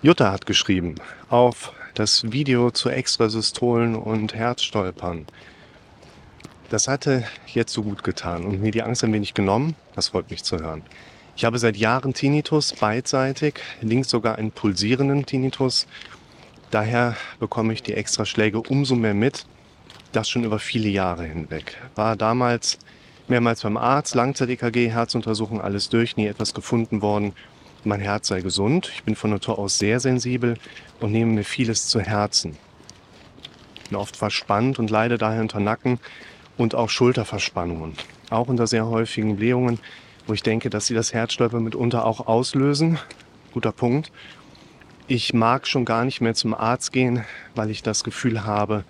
Jutta hat geschrieben auf das Video zu Extrasystolen und Herzstolpern. Das hatte jetzt so gut getan und mir die Angst ein wenig genommen. Das freut mich zu hören. Ich habe seit Jahren Tinnitus, beidseitig, links sogar einen pulsierenden Tinnitus. Daher bekomme ich die Extraschläge umso mehr mit. Das schon über viele Jahre hinweg. War damals mehrmals beim Arzt, Langzeit-EKG, Herzuntersuchung, alles durch, nie etwas gefunden worden mein Herz sei gesund. Ich bin von Natur aus sehr sensibel und nehme mir vieles zu Herzen. Bin oft verspannt und leide daher unter Nacken und auch Schulterverspannungen. Auch unter sehr häufigen Blähungen, wo ich denke, dass sie das Herzstolper mitunter auch auslösen. Guter Punkt. Ich mag schon gar nicht mehr zum Arzt gehen, weil ich das Gefühl habe,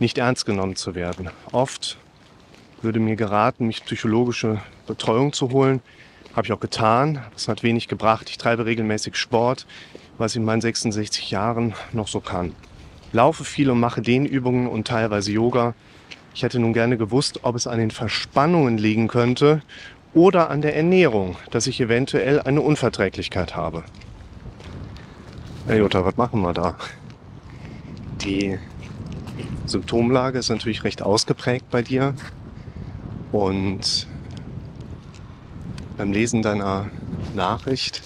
nicht ernst genommen zu werden. Oft würde mir geraten, mich psychologische Betreuung zu holen. Habe ich auch getan. Das hat wenig gebracht. Ich treibe regelmäßig Sport, was ich in meinen 66 Jahren noch so kann. Laufe viel und mache Dehnübungen und teilweise Yoga. Ich hätte nun gerne gewusst, ob es an den Verspannungen liegen könnte oder an der Ernährung, dass ich eventuell eine Unverträglichkeit habe. Hey Jutta, was machen wir da? Die Symptomlage ist natürlich recht ausgeprägt bei dir und beim Lesen deiner Nachricht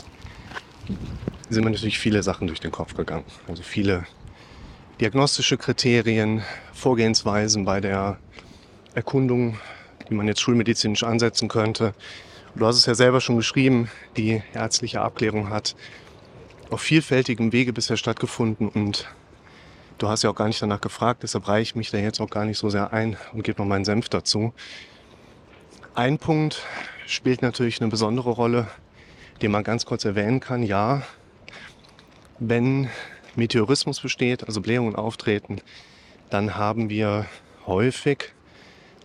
sind mir natürlich viele Sachen durch den Kopf gegangen. Also viele diagnostische Kriterien, Vorgehensweisen bei der Erkundung, die man jetzt schulmedizinisch ansetzen könnte. Du hast es ja selber schon geschrieben, die ärztliche Abklärung hat auf vielfältigem Wege bisher stattgefunden und du hast ja auch gar nicht danach gefragt, deshalb reiche ich mich da jetzt auch gar nicht so sehr ein und gebe noch meinen Senf dazu. Ein Punkt spielt natürlich eine besondere Rolle, den man ganz kurz erwähnen kann. Ja, wenn Meteorismus besteht, also Blähungen auftreten, dann haben wir häufig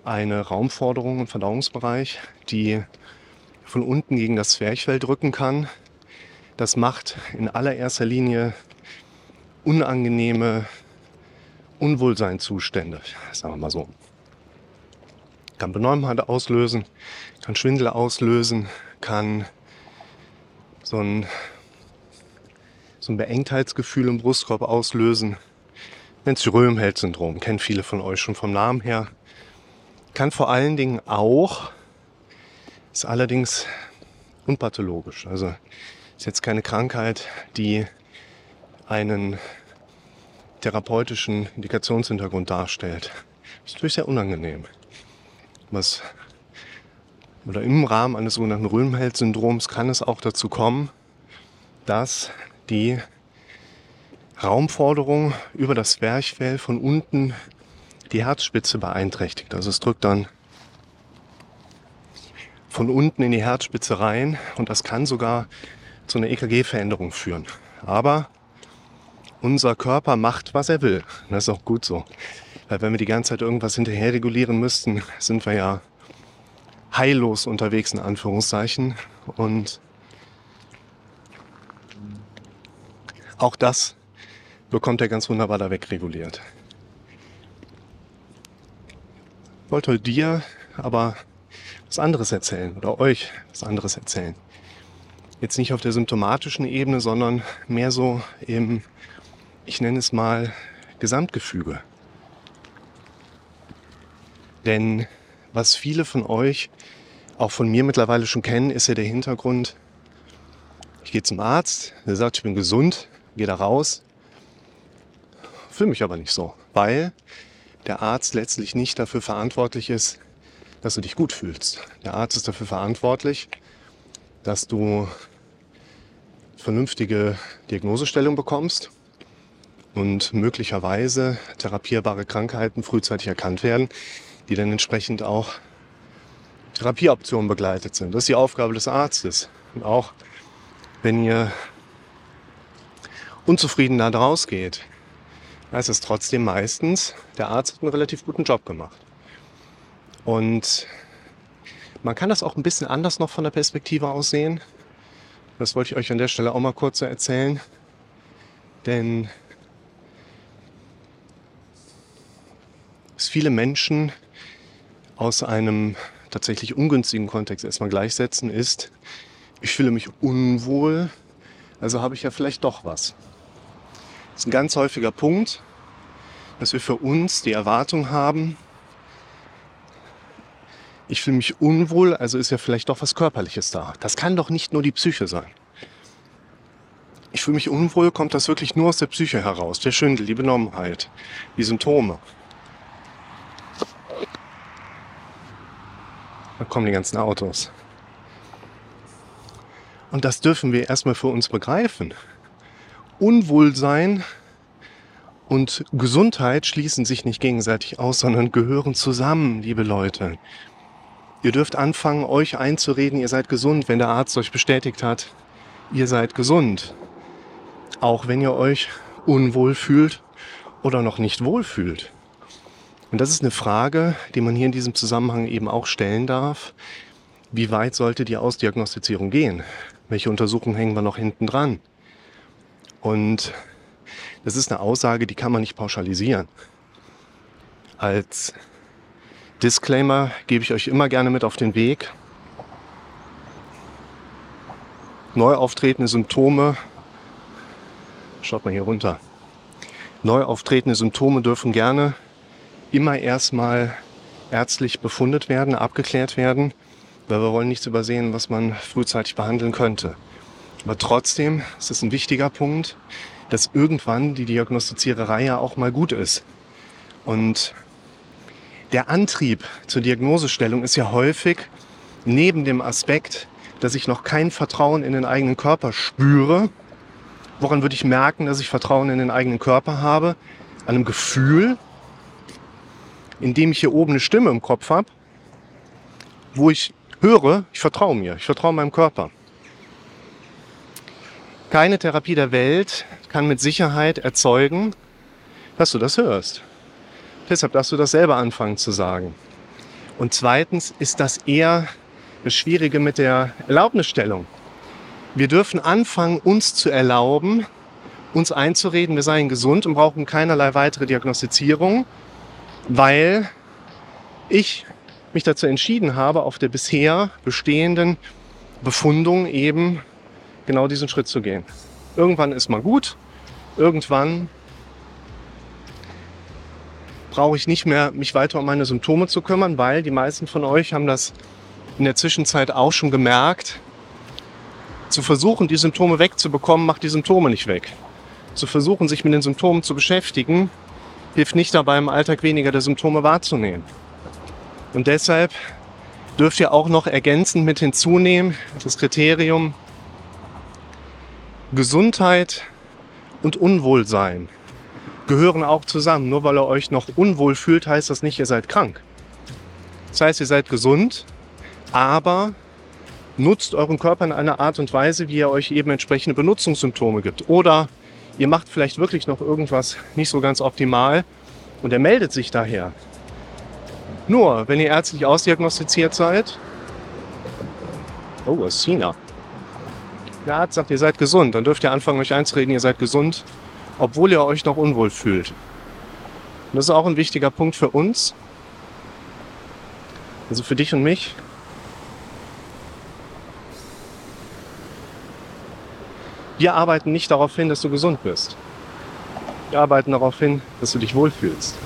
eine Raumforderung im Verdauungsbereich, die von unten gegen das Zwerchfell drücken kann. Das macht in allererster Linie unangenehme Unwohlseinzustände, sagen wir mal so kann Benommenheit auslösen, kann Schwindel auslösen, kann so ein, so ein Beengtheitsgefühl im Brustkorb auslösen. Nennt sich Röhmheld-Syndrom, kennen viele von euch schon vom Namen her. Kann vor allen Dingen auch, ist allerdings unpathologisch. Also ist jetzt keine Krankheit, die einen therapeutischen Indikationshintergrund darstellt. Ist natürlich sehr unangenehm was oder im Rahmen eines sogenannten Röhmheld-Syndroms kann es auch dazu kommen, dass die Raumforderung über das Zwerchfell von unten die Herzspitze beeinträchtigt. Also es drückt dann von unten in die Herzspitze rein und das kann sogar zu einer EKG-Veränderung führen. Aber unser Körper macht, was er will. Das ist auch gut so. Weil wenn wir die ganze Zeit irgendwas hinterher regulieren müssten, sind wir ja heillos unterwegs in Anführungszeichen. Und auch das bekommt er ganz wunderbar da wegreguliert. Ich wollte dir aber was anderes erzählen oder euch was anderes erzählen. Jetzt nicht auf der symptomatischen Ebene, sondern mehr so im, ich nenne es mal, Gesamtgefüge. Denn was viele von euch, auch von mir mittlerweile schon kennen, ist ja der Hintergrund, ich gehe zum Arzt, der sagt, ich bin gesund, gehe da raus, fühle mich aber nicht so, weil der Arzt letztlich nicht dafür verantwortlich ist, dass du dich gut fühlst. Der Arzt ist dafür verantwortlich, dass du vernünftige Diagnosestellung bekommst und möglicherweise therapierbare Krankheiten frühzeitig erkannt werden, die dann entsprechend auch Therapieoptionen begleitet sind. Das ist die Aufgabe des Arztes. Und auch wenn ihr unzufrieden da rausgeht, heißt es trotzdem meistens, der Arzt hat einen relativ guten Job gemacht. Und man kann das auch ein bisschen anders noch von der Perspektive aus sehen. Das wollte ich euch an der Stelle auch mal kurz erzählen. Denn es viele Menschen aus einem tatsächlich ungünstigen Kontext erstmal gleichsetzen, ist, ich fühle mich unwohl, also habe ich ja vielleicht doch was. Das ist ein ganz häufiger Punkt, dass wir für uns die Erwartung haben, ich fühle mich unwohl, also ist ja vielleicht doch was Körperliches da. Das kann doch nicht nur die Psyche sein. Ich fühle mich unwohl, kommt das wirklich nur aus der Psyche heraus, der Schwindel, die Benommenheit, die Symptome. Da kommen die ganzen Autos. Und das dürfen wir erstmal für uns begreifen. Unwohlsein und Gesundheit schließen sich nicht gegenseitig aus, sondern gehören zusammen, liebe Leute. Ihr dürft anfangen, euch einzureden, ihr seid gesund, wenn der Arzt euch bestätigt hat, ihr seid gesund. Auch wenn ihr euch unwohl fühlt oder noch nicht wohl fühlt. Und das ist eine Frage, die man hier in diesem Zusammenhang eben auch stellen darf. Wie weit sollte die Ausdiagnostizierung gehen? Welche Untersuchungen hängen wir noch hinten dran? Und das ist eine Aussage, die kann man nicht pauschalisieren. Als Disclaimer gebe ich euch immer gerne mit auf den Weg. Neu auftretende Symptome, schaut mal hier runter. Neu auftretende Symptome dürfen gerne immer erstmal ärztlich befundet werden, abgeklärt werden, weil wir wollen nichts übersehen, was man frühzeitig behandeln könnte. Aber trotzdem ist es ein wichtiger Punkt, dass irgendwann die Diagnostiziererei ja auch mal gut ist. Und der Antrieb zur Diagnosestellung ist ja häufig neben dem Aspekt, dass ich noch kein Vertrauen in den eigenen Körper spüre. Woran würde ich merken, dass ich Vertrauen in den eigenen Körper habe? An einem Gefühl, in dem ich hier oben eine Stimme im Kopf habe, wo ich höre, ich vertraue mir, ich vertraue meinem Körper. Keine Therapie der Welt kann mit Sicherheit erzeugen, dass du das hörst. Deshalb darfst du das selber anfangen zu sagen. Und zweitens ist das eher das Schwierige mit der Erlaubnisstellung. Wir dürfen anfangen, uns zu erlauben, uns einzureden, wir seien gesund und brauchen keinerlei weitere Diagnostizierung, weil ich mich dazu entschieden habe, auf der bisher bestehenden Befundung eben genau diesen Schritt zu gehen. Irgendwann ist mal gut, irgendwann brauche ich nicht mehr mich weiter um meine Symptome zu kümmern, weil die meisten von euch haben das in der Zwischenzeit auch schon gemerkt. Zu versuchen, die Symptome wegzubekommen, macht die Symptome nicht weg. Zu versuchen, sich mit den Symptomen zu beschäftigen, hilft nicht dabei, im Alltag weniger der Symptome wahrzunehmen. Und deshalb dürft ihr auch noch ergänzend mit hinzunehmen, das Kriterium, Gesundheit und Unwohlsein gehören auch zusammen. Nur weil ihr euch noch unwohl fühlt, heißt das nicht, ihr seid krank. Das heißt, ihr seid gesund, aber nutzt euren Körper in einer Art und Weise, wie er euch eben entsprechende Benutzungssymptome gibt. Oder ihr macht vielleicht wirklich noch irgendwas nicht so ganz optimal und er meldet sich daher. Nur, wenn ihr ärztlich ausdiagnostiziert seid, oh, ist China der Arzt sagt, ihr seid gesund, dann dürft ihr anfangen, euch einzureden, ihr seid gesund, obwohl ihr euch noch unwohl fühlt. Und das ist auch ein wichtiger Punkt für uns, also für dich und mich. Wir arbeiten nicht darauf hin, dass du gesund bist. Wir arbeiten darauf hin, dass du dich wohlfühlst.